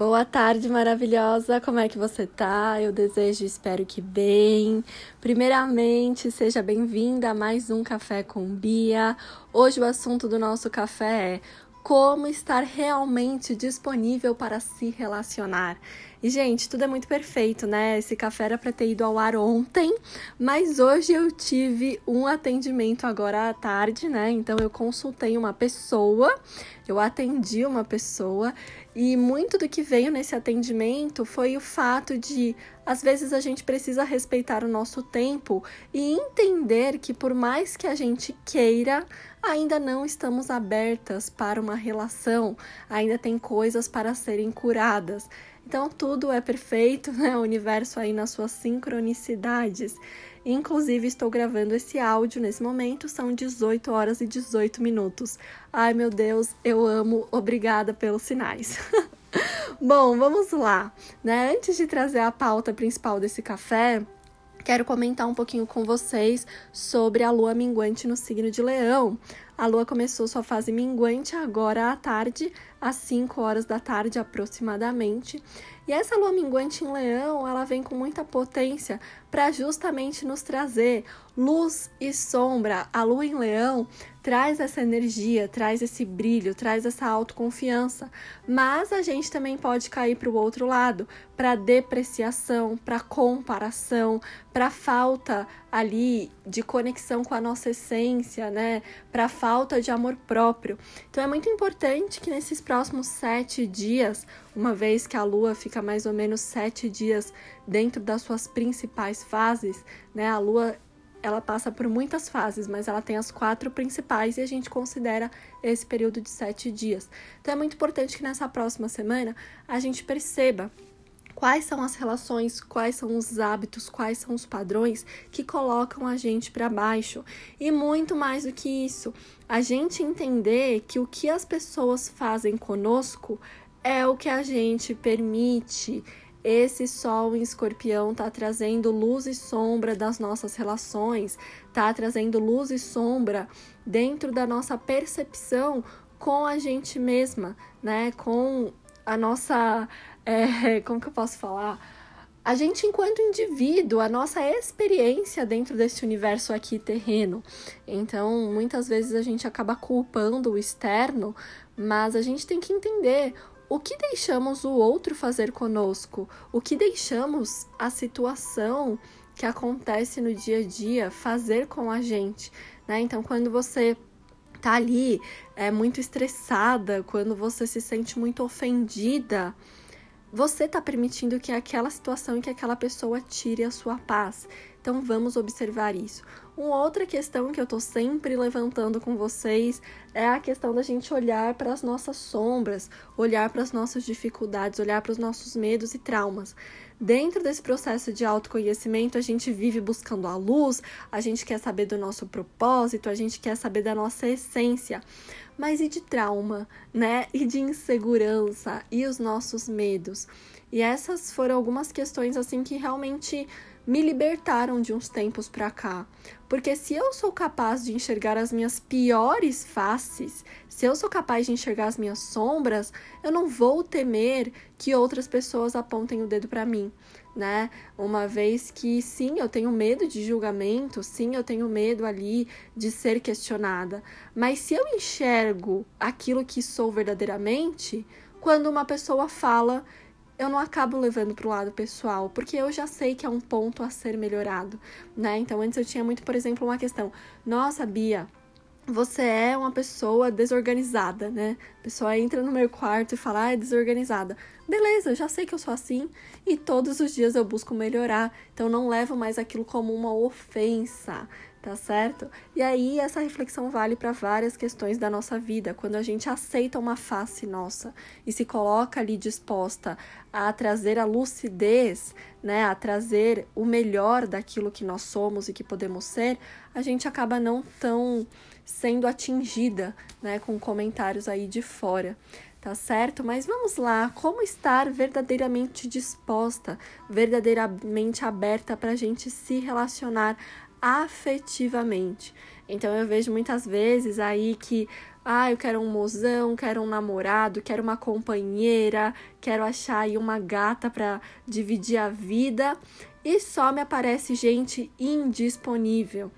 Boa tarde, maravilhosa. Como é que você tá? Eu desejo, espero que bem. Primeiramente, seja bem-vinda a mais um café com Bia. Hoje o assunto do nosso café é como estar realmente disponível para se relacionar. E, gente, tudo é muito perfeito, né? Esse café era para ter ido ao ar ontem, mas hoje eu tive um atendimento agora à tarde, né? Então eu consultei uma pessoa, eu atendi uma pessoa, e muito do que veio nesse atendimento foi o fato de, às vezes, a gente precisa respeitar o nosso tempo e entender que, por mais que a gente queira, ainda não estamos abertas para uma relação, ainda tem coisas para serem curadas. Então tudo é perfeito, né? O universo aí nas suas sincronicidades. Inclusive, estou gravando esse áudio nesse momento, são 18 horas e 18 minutos. Ai meu Deus, eu amo, obrigada pelos sinais. Bom, vamos lá, né? Antes de trazer a pauta principal desse café, quero comentar um pouquinho com vocês sobre a lua minguante no signo de Leão. A lua começou sua fase minguante agora à tarde, às 5 horas da tarde aproximadamente. E essa lua minguante em Leão, ela vem com muita potência para justamente nos trazer luz e sombra. A lua em Leão traz essa energia, traz esse brilho, traz essa autoconfiança. Mas a gente também pode cair para o outro lado, para depreciação, para comparação, para falta ali de conexão com a nossa essência, né? Para falta de amor próprio. Então é muito importante que nesses próximos sete dias, uma vez que a Lua fica mais ou menos sete dias dentro das suas principais fases, né? A Lua ela passa por muitas fases, mas ela tem as quatro principais e a gente considera esse período de sete dias. Então é muito importante que nessa próxima semana a gente perceba quais são as relações, quais são os hábitos, quais são os padrões que colocam a gente para baixo. E muito mais do que isso, a gente entender que o que as pessoas fazem conosco é o que a gente permite, esse sol em escorpião está trazendo luz e sombra das nossas relações, está trazendo luz e sombra dentro da nossa percepção com a gente mesma, né? Com a nossa. É, como que eu posso falar? A gente, enquanto indivíduo, a nossa experiência dentro desse universo aqui terreno. Então, muitas vezes a gente acaba culpando o externo, mas a gente tem que entender o que deixamos o outro fazer conosco? O que deixamos a situação que acontece no dia a dia fazer com a gente? Né? Então, quando você tá ali é muito estressada, quando você se sente muito ofendida, você está permitindo que aquela situação e que aquela pessoa tire a sua paz. Então vamos observar isso. Uma outra questão que eu tô sempre levantando com vocês é a questão da gente olhar para as nossas sombras, olhar para as nossas dificuldades, olhar para os nossos medos e traumas. Dentro desse processo de autoconhecimento, a gente vive buscando a luz, a gente quer saber do nosso propósito, a gente quer saber da nossa essência. Mas e de trauma, né? E de insegurança e os nossos medos? E essas foram algumas questões assim que realmente me libertaram de uns tempos para cá. Porque se eu sou capaz de enxergar as minhas piores faces, se eu sou capaz de enxergar as minhas sombras, eu não vou temer que outras pessoas apontem o dedo para mim, né? Uma vez que sim, eu tenho medo de julgamento, sim, eu tenho medo ali de ser questionada, mas se eu enxergo aquilo que sou verdadeiramente, quando uma pessoa fala eu não acabo levando para o lado pessoal, porque eu já sei que é um ponto a ser melhorado, né? Então antes eu tinha muito, por exemplo, uma questão: "Nossa, Bia, você é uma pessoa desorganizada, né? A pessoa entra no meu quarto e fala, ah, é desorganizada. Beleza, já sei que eu sou assim e todos os dias eu busco melhorar. Então não levo mais aquilo como uma ofensa tá certo? E aí essa reflexão vale para várias questões da nossa vida, quando a gente aceita uma face nossa e se coloca ali disposta a trazer a lucidez, né, a trazer o melhor daquilo que nós somos e que podemos ser, a gente acaba não tão sendo atingida, né, com comentários aí de fora tá certo? Mas vamos lá, como estar verdadeiramente disposta, verdadeiramente aberta para a gente se relacionar afetivamente. Então eu vejo muitas vezes aí que Ah, eu quero um mozão, quero um namorado, quero uma companheira, quero achar aí uma gata para dividir a vida e só me aparece gente indisponível.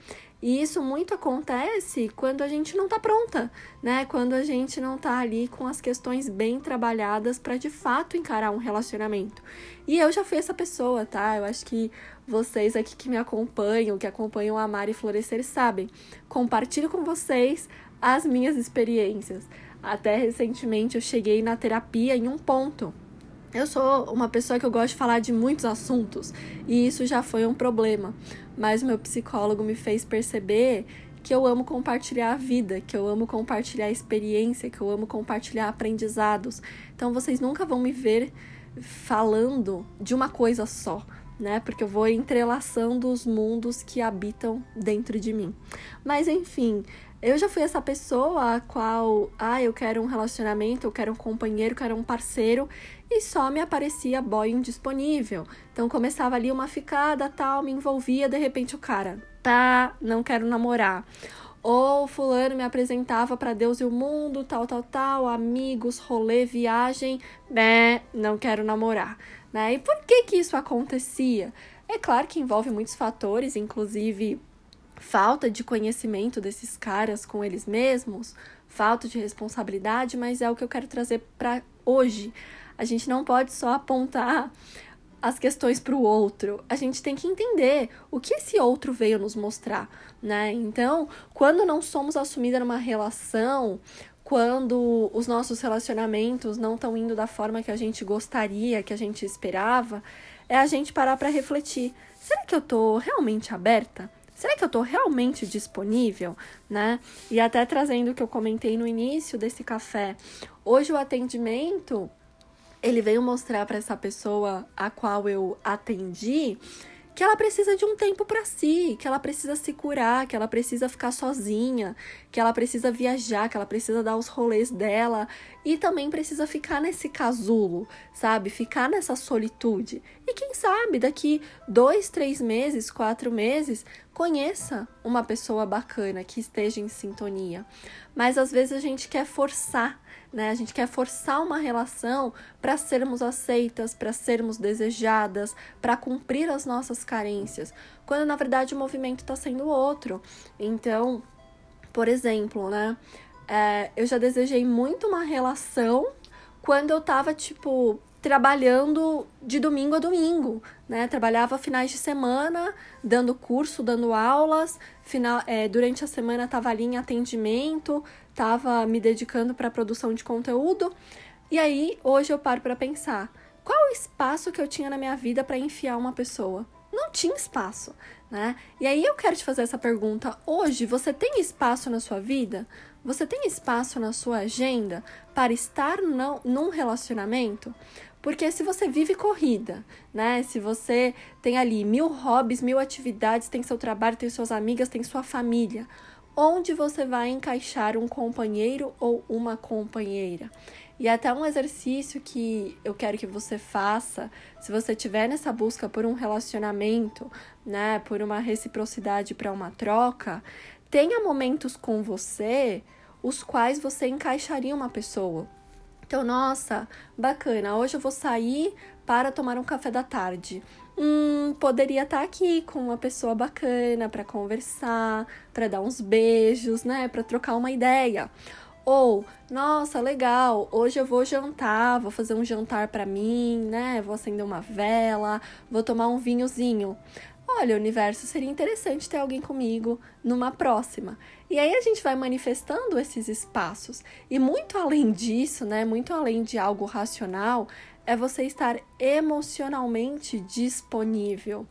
E isso muito acontece quando a gente não tá pronta, né? Quando a gente não tá ali com as questões bem trabalhadas para de fato encarar um relacionamento. E eu já fui essa pessoa, tá? Eu acho que vocês aqui que me acompanham, que acompanham a Mari Florescer, sabem. Compartilho com vocês as minhas experiências. Até recentemente eu cheguei na terapia em um ponto eu sou uma pessoa que eu gosto de falar de muitos assuntos e isso já foi um problema, mas meu psicólogo me fez perceber que eu amo compartilhar a vida, que eu amo compartilhar a experiência, que eu amo compartilhar aprendizados. Então vocês nunca vão me ver falando de uma coisa só, né? Porque eu vou entrelaçando os mundos que habitam dentro de mim. Mas enfim, eu já fui essa pessoa a qual, ah, eu quero um relacionamento, eu quero um companheiro, eu quero um parceiro, e só me aparecia boy indisponível. Então começava ali uma ficada, tal, me envolvia, de repente o cara, tá, não quero namorar. Ou fulano me apresentava para Deus e o mundo, tal, tal, tal, amigos, rolê, viagem, né, não quero namorar, né? E por que que isso acontecia? É claro que envolve muitos fatores, inclusive falta de conhecimento desses caras com eles mesmos, falta de responsabilidade, mas é o que eu quero trazer para hoje. A gente não pode só apontar as questões para o outro. A gente tem que entender o que esse outro veio nos mostrar, né? Então, quando não somos assumidas numa relação, quando os nossos relacionamentos não estão indo da forma que a gente gostaria, que a gente esperava, é a gente parar para refletir. Será que eu tô realmente aberta? será que eu estou realmente disponível, né? E até trazendo o que eu comentei no início desse café, hoje o atendimento ele veio mostrar para essa pessoa a qual eu atendi que ela precisa de um tempo para si, que ela precisa se curar, que ela precisa ficar sozinha, que ela precisa viajar, que ela precisa dar os rolês dela e também precisa ficar nesse casulo, sabe? Ficar nessa solitude. E quem sabe daqui dois, três meses, quatro meses, conheça uma pessoa bacana que esteja em sintonia. Mas às vezes a gente quer forçar né? A gente quer forçar uma relação para sermos aceitas, para sermos desejadas, para cumprir as nossas carências, quando na verdade o movimento está sendo outro. Então, por exemplo, né? É, eu já desejei muito uma relação quando eu tava, tipo, trabalhando de domingo a domingo, né? Trabalhava finais de semana, dando curso, dando aulas, final, é, durante a semana estava ali em atendimento, estava me dedicando para a produção de conteúdo. E aí, hoje eu paro para pensar, qual o espaço que eu tinha na minha vida para enfiar uma pessoa? Não tinha espaço, né? E aí eu quero te fazer essa pergunta. Hoje, você tem espaço na sua vida? Você tem espaço na sua agenda para estar não, num relacionamento? Porque se você vive corrida, né? Se você tem ali mil hobbies, mil atividades, tem seu trabalho, tem suas amigas, tem sua família, onde você vai encaixar um companheiro ou uma companheira? E até um exercício que eu quero que você faça, se você estiver nessa busca por um relacionamento, né, por uma reciprocidade para uma troca, tenha momentos com você os quais você encaixaria uma pessoa. Então, nossa, bacana, hoje eu vou sair para tomar um café da tarde. Hum, poderia estar aqui com uma pessoa bacana para conversar, para dar uns beijos, né, para trocar uma ideia. Ou, nossa, legal, hoje eu vou jantar, vou fazer um jantar para mim, né? Vou acender uma vela, vou tomar um vinhozinho olha, universo, seria interessante ter alguém comigo numa próxima. E aí a gente vai manifestando esses espaços. E muito além disso, né, muito além de algo racional, é você estar emocionalmente disponível.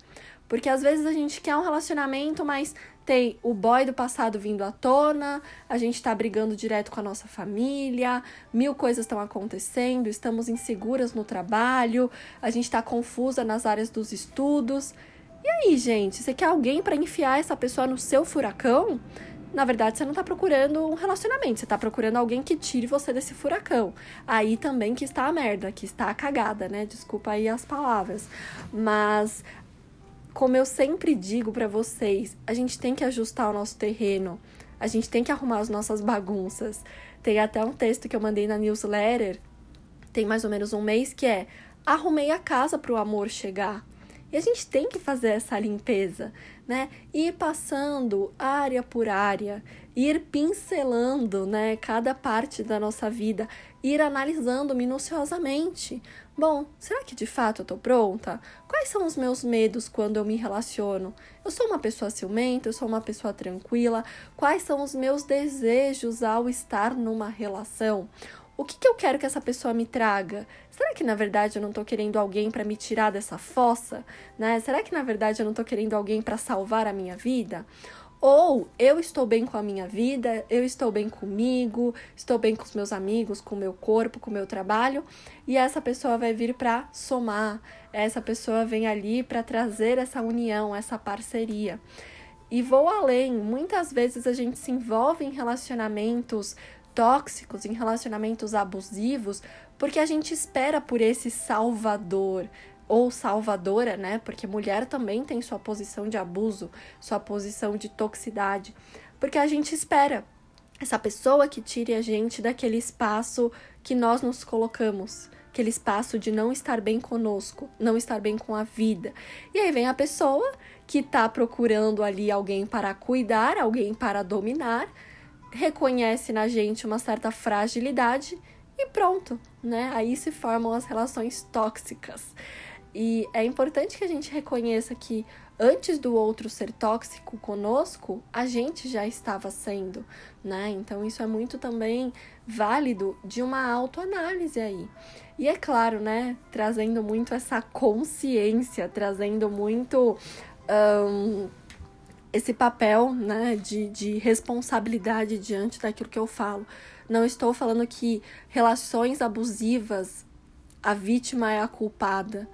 Porque às vezes a gente quer um relacionamento, mas tem o boy do passado vindo à tona, a gente tá brigando direto com a nossa família, mil coisas estão acontecendo, estamos inseguras no trabalho, a gente tá confusa nas áreas dos estudos. E aí, gente, você quer alguém para enfiar essa pessoa no seu furacão? Na verdade, você não tá procurando um relacionamento, você tá procurando alguém que tire você desse furacão. Aí também que está a merda, que está a cagada, né? Desculpa aí as palavras. Mas como eu sempre digo para vocês, a gente tem que ajustar o nosso terreno. A gente tem que arrumar as nossas bagunças. Tem até um texto que eu mandei na newsletter, tem mais ou menos um mês, que é arrumei a casa para o amor chegar. E a gente tem que fazer essa limpeza, né? Ir passando área por área, ir pincelando, né, cada parte da nossa vida, ir analisando minuciosamente. Bom, será que de fato eu tô pronta? Quais são os meus medos quando eu me relaciono? Eu sou uma pessoa ciumenta, eu sou uma pessoa tranquila? Quais são os meus desejos ao estar numa relação? O que, que eu quero que essa pessoa me traga? Será que na verdade eu não estou querendo alguém para me tirar dessa fossa? Né? Será que na verdade eu não estou querendo alguém para salvar a minha vida? Ou eu estou bem com a minha vida, eu estou bem comigo, estou bem com os meus amigos, com o meu corpo, com o meu trabalho, e essa pessoa vai vir para somar, essa pessoa vem ali para trazer essa união, essa parceria. E vou além, muitas vezes a gente se envolve em relacionamentos tóxicos, em relacionamentos abusivos, porque a gente espera por esse salvador ou salvadora, né? Porque mulher também tem sua posição de abuso, sua posição de toxicidade, porque a gente espera essa pessoa que tire a gente daquele espaço que nós nos colocamos, aquele espaço de não estar bem conosco, não estar bem com a vida. E aí vem a pessoa que tá procurando ali alguém para cuidar, alguém para dominar, reconhece na gente uma certa fragilidade e pronto, né? Aí se formam as relações tóxicas. E é importante que a gente reconheça que antes do outro ser tóxico conosco, a gente já estava sendo, né? Então isso é muito também válido de uma autoanálise aí. E é claro, né, trazendo muito essa consciência, trazendo muito um, esse papel né, de, de responsabilidade diante daquilo que eu falo. Não estou falando que relações abusivas a vítima é a culpada,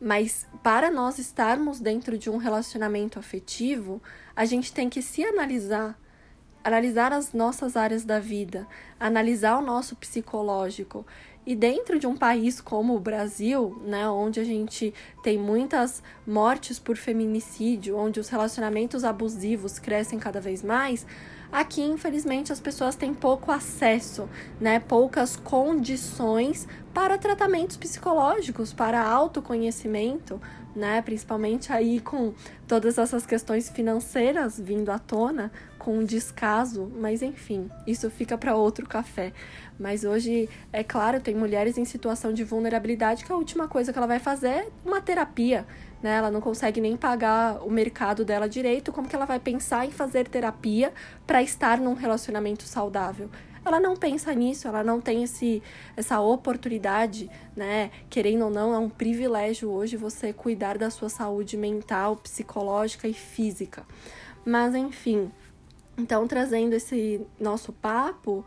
mas para nós estarmos dentro de um relacionamento afetivo, a gente tem que se analisar, analisar as nossas áreas da vida, analisar o nosso psicológico e dentro de um país como o Brasil, né, onde a gente tem muitas mortes por feminicídio, onde os relacionamentos abusivos crescem cada vez mais, aqui infelizmente as pessoas têm pouco acesso, né, poucas condições para tratamentos psicológicos, para autoconhecimento, né? Principalmente aí com todas essas questões financeiras vindo à tona, com descaso, mas enfim, isso fica para outro café. Mas hoje, é claro, tem mulheres em situação de vulnerabilidade que a última coisa que ela vai fazer é uma terapia, né? Ela não consegue nem pagar o mercado dela direito, como que ela vai pensar em fazer terapia para estar num relacionamento saudável? ela não pensa nisso, ela não tem esse, essa oportunidade, né? Querendo ou não, é um privilégio hoje você cuidar da sua saúde mental, psicológica e física. Mas enfim, então trazendo esse nosso papo,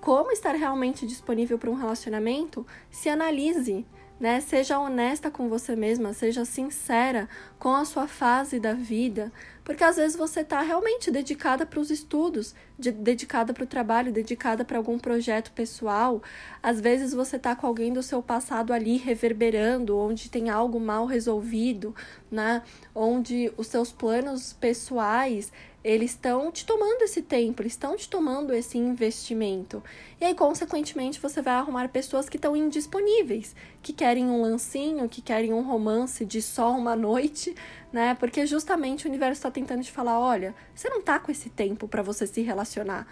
como estar realmente disponível para um relacionamento, se analise, né? Seja honesta com você mesma, seja sincera com a sua fase da vida, porque às vezes você está realmente dedicada para os estudos, de, dedicada para o trabalho, dedicada para algum projeto pessoal. Às vezes você está com alguém do seu passado ali reverberando, onde tem algo mal resolvido, né? Onde os seus planos pessoais eles estão te tomando esse tempo, eles estão te tomando esse investimento. E aí, consequentemente, você vai arrumar pessoas que estão indisponíveis, que querem um lancinho, que querem um romance de só uma noite, né? Porque justamente o universo está tentando te falar: olha, você não tá com esse tempo para você se relacionar.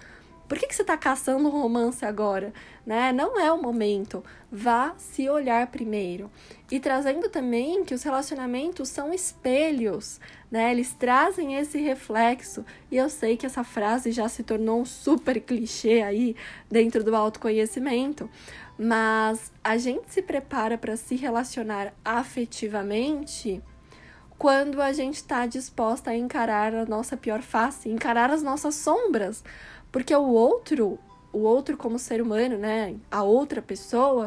Por que, que você está caçando um romance agora? Né? Não é o momento. Vá se olhar primeiro. E trazendo também que os relacionamentos são espelhos, né? Eles trazem esse reflexo. E eu sei que essa frase já se tornou um super clichê aí dentro do autoconhecimento, mas a gente se prepara para se relacionar afetivamente quando a gente está disposta a encarar a nossa pior face, encarar as nossas sombras, porque o outro, o outro como ser humano, né, a outra pessoa,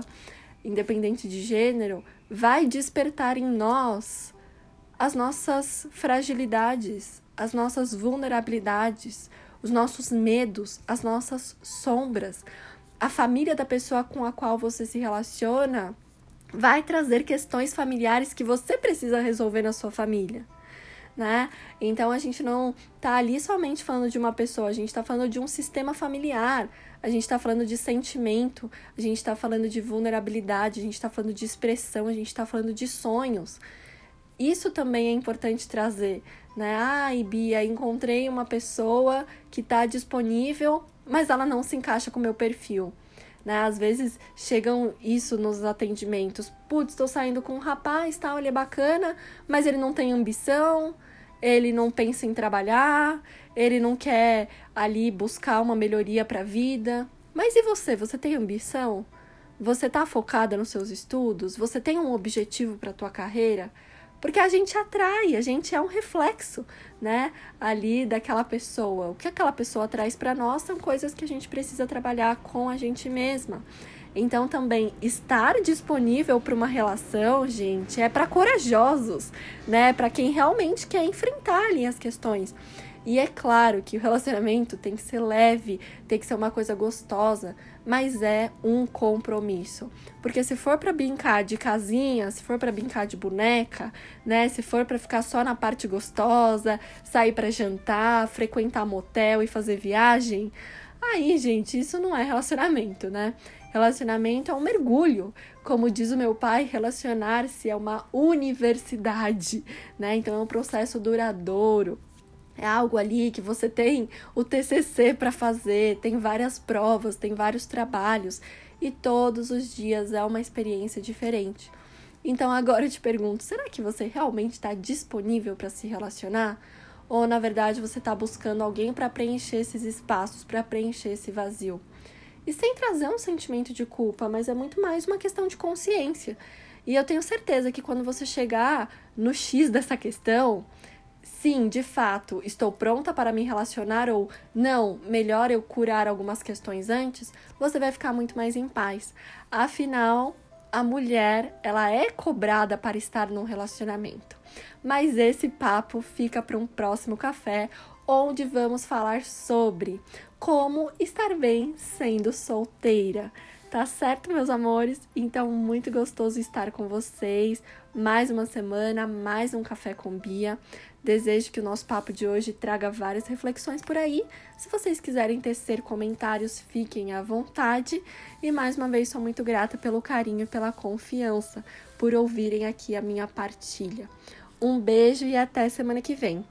independente de gênero, vai despertar em nós as nossas fragilidades, as nossas vulnerabilidades, os nossos medos, as nossas sombras. A família da pessoa com a qual você se relaciona vai trazer questões familiares que você precisa resolver na sua família né? Então a gente não tá ali somente falando de uma pessoa, a gente tá falando de um sistema familiar, a gente tá falando de sentimento, a gente tá falando de vulnerabilidade, a gente tá falando de expressão, a gente tá falando de sonhos. Isso também é importante trazer, né? Ai, Bia, encontrei uma pessoa que tá disponível, mas ela não se encaixa com o meu perfil. Né? Às vezes chegam isso nos atendimentos. Putz, estou saindo com um rapaz, tal, ele é bacana, mas ele não tem ambição, ele não pensa em trabalhar, ele não quer ali buscar uma melhoria para a vida. Mas e você? Você tem ambição? Você está focada nos seus estudos? Você tem um objetivo para a tua carreira? Porque a gente atrai, a gente é um reflexo, né, ali daquela pessoa. O que aquela pessoa traz para nós são coisas que a gente precisa trabalhar com a gente mesma. Então, também estar disponível para uma relação, gente, é para corajosos, né? Para quem realmente quer enfrentar ali as questões. E é claro que o relacionamento tem que ser leve, tem que ser uma coisa gostosa, mas é um compromisso. Porque se for para brincar de casinha, se for para brincar de boneca, né, se for para ficar só na parte gostosa, sair para jantar, frequentar motel e fazer viagem, aí, gente, isso não é relacionamento, né? Relacionamento é um mergulho. Como diz o meu pai, relacionar-se é uma universidade, né? Então é um processo duradouro. É algo ali que você tem o TCC para fazer, tem várias provas, tem vários trabalhos e todos os dias é uma experiência diferente. Então agora eu te pergunto: será que você realmente está disponível para se relacionar? Ou na verdade você está buscando alguém para preencher esses espaços, para preencher esse vazio? E sem trazer um sentimento de culpa, mas é muito mais uma questão de consciência. E eu tenho certeza que quando você chegar no X dessa questão, sim, de fato, estou pronta para me relacionar ou não, melhor eu curar algumas questões antes, você vai ficar muito mais em paz. Afinal, a mulher, ela é cobrada para estar num relacionamento. Mas esse papo fica para um próximo café, onde vamos falar sobre como estar bem sendo solteira. Tá certo, meus amores? Então, muito gostoso estar com vocês. Mais uma semana, mais um café com Bia. Desejo que o nosso papo de hoje traga várias reflexões por aí. Se vocês quiserem tecer comentários, fiquem à vontade. E mais uma vez, sou muito grata pelo carinho e pela confiança, por ouvirem aqui a minha partilha. Um beijo e até semana que vem.